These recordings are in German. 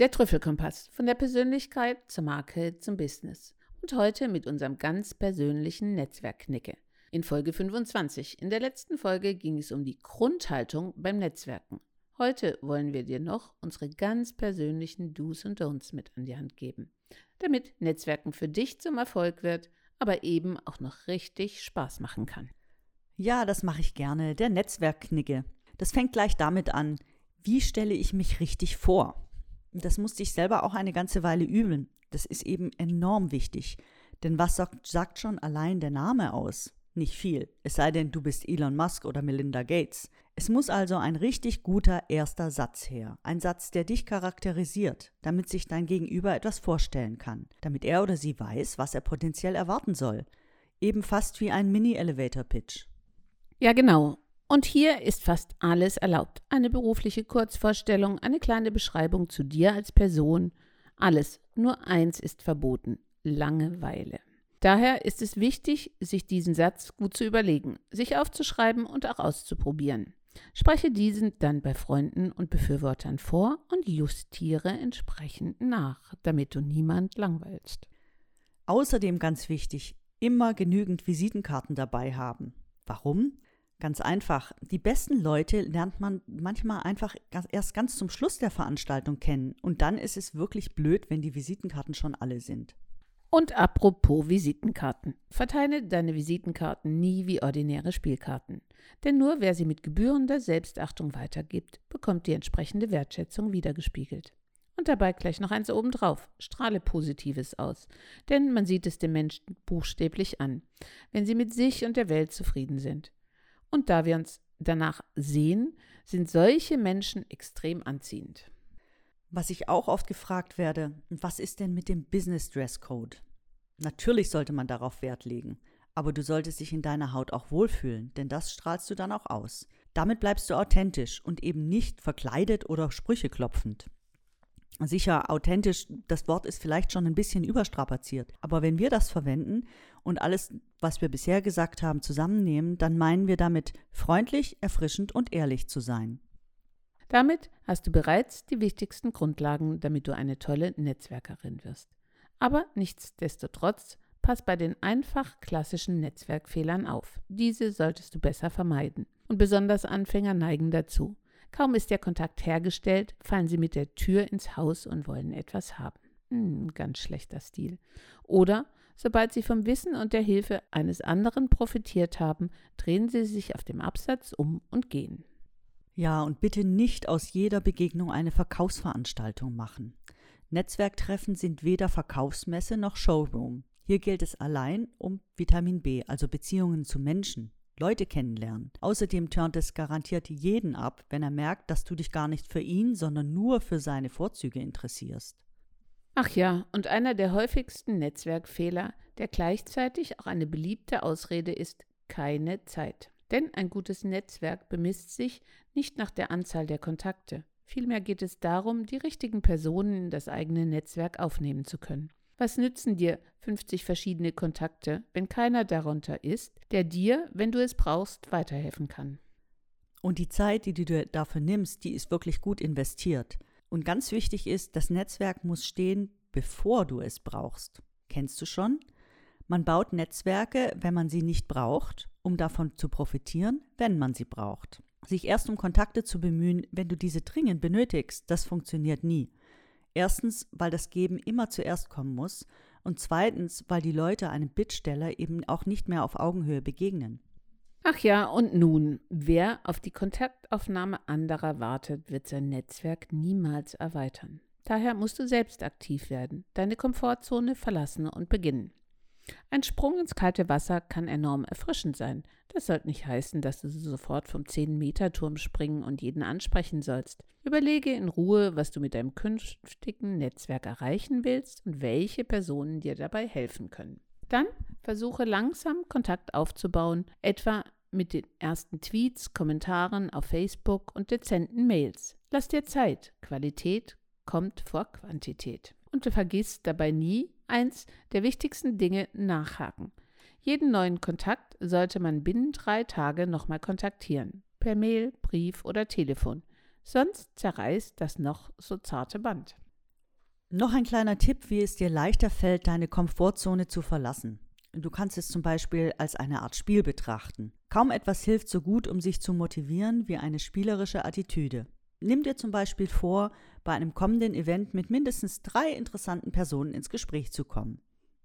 Der Trüffelkompass von der Persönlichkeit zur Marke zum Business. Und heute mit unserem ganz persönlichen Netzwerkknicke. In Folge 25. In der letzten Folge ging es um die Grundhaltung beim Netzwerken. Heute wollen wir dir noch unsere ganz persönlichen Do's und Don'ts mit an die Hand geben, damit Netzwerken für dich zum Erfolg wird, aber eben auch noch richtig Spaß machen kann. Ja, das mache ich gerne, der Netzwerkknicke. Das fängt gleich damit an, wie stelle ich mich richtig vor? Das musste ich selber auch eine ganze Weile üben. Das ist eben enorm wichtig. Denn was sagt, sagt schon allein der Name aus? Nicht viel. Es sei denn, du bist Elon Musk oder Melinda Gates. Es muss also ein richtig guter erster Satz her. Ein Satz, der dich charakterisiert, damit sich dein Gegenüber etwas vorstellen kann. Damit er oder sie weiß, was er potenziell erwarten soll. Eben fast wie ein Mini-Elevator-Pitch. Ja, genau. Und hier ist fast alles erlaubt. Eine berufliche Kurzvorstellung, eine kleine Beschreibung zu dir als Person. Alles. Nur eins ist verboten. Langeweile. Daher ist es wichtig, sich diesen Satz gut zu überlegen, sich aufzuschreiben und auch auszuprobieren. Spreche diesen dann bei Freunden und Befürwortern vor und justiere entsprechend nach, damit du niemand langweilst. Außerdem ganz wichtig, immer genügend Visitenkarten dabei haben. Warum? Ganz einfach. Die besten Leute lernt man manchmal einfach erst ganz zum Schluss der Veranstaltung kennen. Und dann ist es wirklich blöd, wenn die Visitenkarten schon alle sind. Und apropos Visitenkarten. Verteile deine Visitenkarten nie wie ordinäre Spielkarten. Denn nur wer sie mit gebührender Selbstachtung weitergibt, bekommt die entsprechende Wertschätzung wiedergespiegelt. Und dabei gleich noch eins obendrauf. Strahle Positives aus. Denn man sieht es dem Menschen buchstäblich an, wenn sie mit sich und der Welt zufrieden sind. Und da wir uns danach sehen, sind solche Menschen extrem anziehend. Was ich auch oft gefragt werde, was ist denn mit dem Business Dress Code? Natürlich sollte man darauf Wert legen, aber du solltest dich in deiner Haut auch wohlfühlen, denn das strahlst du dann auch aus. Damit bleibst du authentisch und eben nicht verkleidet oder Sprüche klopfend. Sicher, authentisch, das Wort ist vielleicht schon ein bisschen überstrapaziert. Aber wenn wir das verwenden und alles, was wir bisher gesagt haben, zusammennehmen, dann meinen wir damit freundlich, erfrischend und ehrlich zu sein. Damit hast du bereits die wichtigsten Grundlagen, damit du eine tolle Netzwerkerin wirst. Aber nichtsdestotrotz, pass bei den einfach klassischen Netzwerkfehlern auf. Diese solltest du besser vermeiden. Und besonders Anfänger neigen dazu. Kaum ist der Kontakt hergestellt, fallen sie mit der Tür ins Haus und wollen etwas haben. Hm, ganz schlechter Stil. Oder sobald sie vom Wissen und der Hilfe eines anderen profitiert haben, drehen sie sich auf dem Absatz um und gehen. Ja, und bitte nicht aus jeder Begegnung eine Verkaufsveranstaltung machen. Netzwerktreffen sind weder Verkaufsmesse noch Showroom. Hier gilt es allein um Vitamin B, also Beziehungen zu Menschen. Leute kennenlernen. Außerdem turnt es garantiert jeden ab, wenn er merkt, dass du dich gar nicht für ihn, sondern nur für seine Vorzüge interessierst. Ach ja, und einer der häufigsten Netzwerkfehler, der gleichzeitig auch eine beliebte Ausrede ist, keine Zeit. Denn ein gutes Netzwerk bemisst sich nicht nach der Anzahl der Kontakte. Vielmehr geht es darum, die richtigen Personen in das eigene Netzwerk aufnehmen zu können. Was nützen dir 50 verschiedene Kontakte, wenn keiner darunter ist, der dir, wenn du es brauchst, weiterhelfen kann? Und die Zeit, die du dafür nimmst, die ist wirklich gut investiert. Und ganz wichtig ist, das Netzwerk muss stehen, bevor du es brauchst. Kennst du schon? Man baut Netzwerke, wenn man sie nicht braucht, um davon zu profitieren, wenn man sie braucht. Sich erst um Kontakte zu bemühen, wenn du diese dringend benötigst, das funktioniert nie. Erstens, weil das Geben immer zuerst kommen muss und zweitens, weil die Leute einem Bittsteller eben auch nicht mehr auf Augenhöhe begegnen. Ach ja, und nun, wer auf die Kontaktaufnahme anderer wartet, wird sein Netzwerk niemals erweitern. Daher musst du selbst aktiv werden, deine Komfortzone verlassen und beginnen. Ein Sprung ins kalte Wasser kann enorm erfrischend sein. Das sollte nicht heißen, dass du sofort vom 10-Meter-Turm springen und jeden ansprechen sollst. Überlege in Ruhe, was du mit deinem künftigen Netzwerk erreichen willst und welche Personen dir dabei helfen können. Dann versuche langsam Kontakt aufzubauen, etwa mit den ersten Tweets, Kommentaren auf Facebook und dezenten Mails. Lass dir Zeit. Qualität kommt vor Quantität. Und du vergisst dabei nie, eins der wichtigsten Dinge nachhaken. Jeden neuen Kontakt sollte man binnen drei Tage nochmal kontaktieren. Per Mail, Brief oder Telefon. Sonst zerreißt das noch so zarte Band. Noch ein kleiner Tipp, wie es dir leichter fällt, deine Komfortzone zu verlassen. Du kannst es zum Beispiel als eine Art Spiel betrachten. Kaum etwas hilft so gut, um sich zu motivieren, wie eine spielerische Attitüde. Nimm dir zum Beispiel vor, bei einem kommenden Event mit mindestens drei interessanten Personen ins Gespräch zu kommen.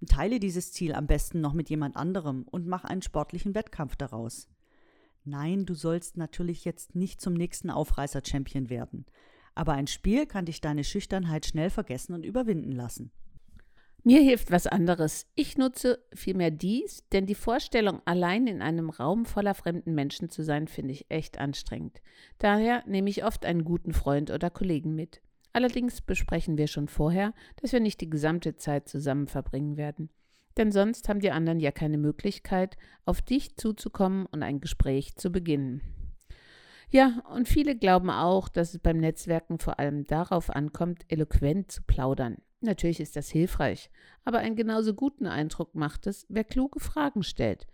Teile dieses Ziel am besten noch mit jemand anderem und mach einen sportlichen Wettkampf daraus. Nein, du sollst natürlich jetzt nicht zum nächsten Aufreißer-Champion werden aber ein Spiel kann dich deine Schüchternheit schnell vergessen und überwinden lassen. Mir hilft was anderes. Ich nutze vielmehr dies, denn die Vorstellung, allein in einem Raum voller fremden Menschen zu sein, finde ich echt anstrengend. Daher nehme ich oft einen guten Freund oder Kollegen mit. Allerdings besprechen wir schon vorher, dass wir nicht die gesamte Zeit zusammen verbringen werden. Denn sonst haben die anderen ja keine Möglichkeit, auf dich zuzukommen und ein Gespräch zu beginnen. Ja, und viele glauben auch, dass es beim Netzwerken vor allem darauf ankommt, eloquent zu plaudern. Natürlich ist das hilfreich, aber einen genauso guten Eindruck macht es, wer kluge Fragen stellt.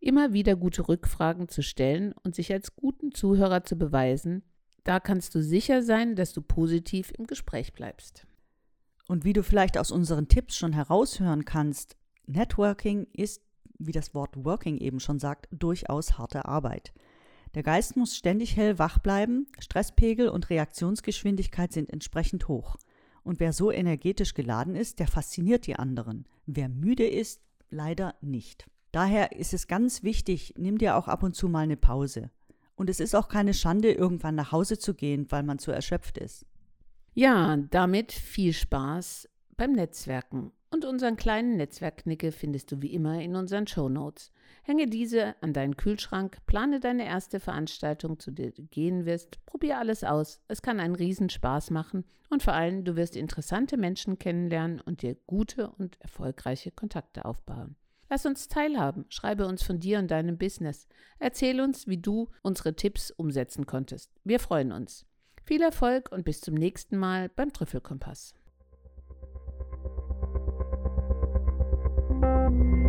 Immer wieder gute Rückfragen zu stellen und sich als guten Zuhörer zu beweisen, da kannst du sicher sein, dass du positiv im Gespräch bleibst. Und wie du vielleicht aus unseren Tipps schon heraushören kannst, Networking ist, wie das Wort Working eben schon sagt, durchaus harte Arbeit. Der Geist muss ständig hell wach bleiben, Stresspegel und Reaktionsgeschwindigkeit sind entsprechend hoch. Und wer so energetisch geladen ist, der fasziniert die anderen. Wer müde ist, leider nicht. Daher ist es ganz wichtig, nimm dir auch ab und zu mal eine Pause. Und es ist auch keine Schande, irgendwann nach Hause zu gehen, weil man zu erschöpft ist. Ja, damit viel Spaß beim Netzwerken. Und unseren kleinen Netzwerkknicke findest du wie immer in unseren Show Notes. Hänge diese an deinen Kühlschrank, plane deine erste Veranstaltung, zu der du gehen wirst, probier alles aus. Es kann einen Riesenspaß machen und vor allem du wirst interessante Menschen kennenlernen und dir gute und erfolgreiche Kontakte aufbauen. Lass uns teilhaben, schreibe uns von dir und deinem Business. Erzähl uns, wie du unsere Tipps umsetzen konntest. Wir freuen uns. Viel Erfolg und bis zum nächsten Mal beim Trüffelkompass. Música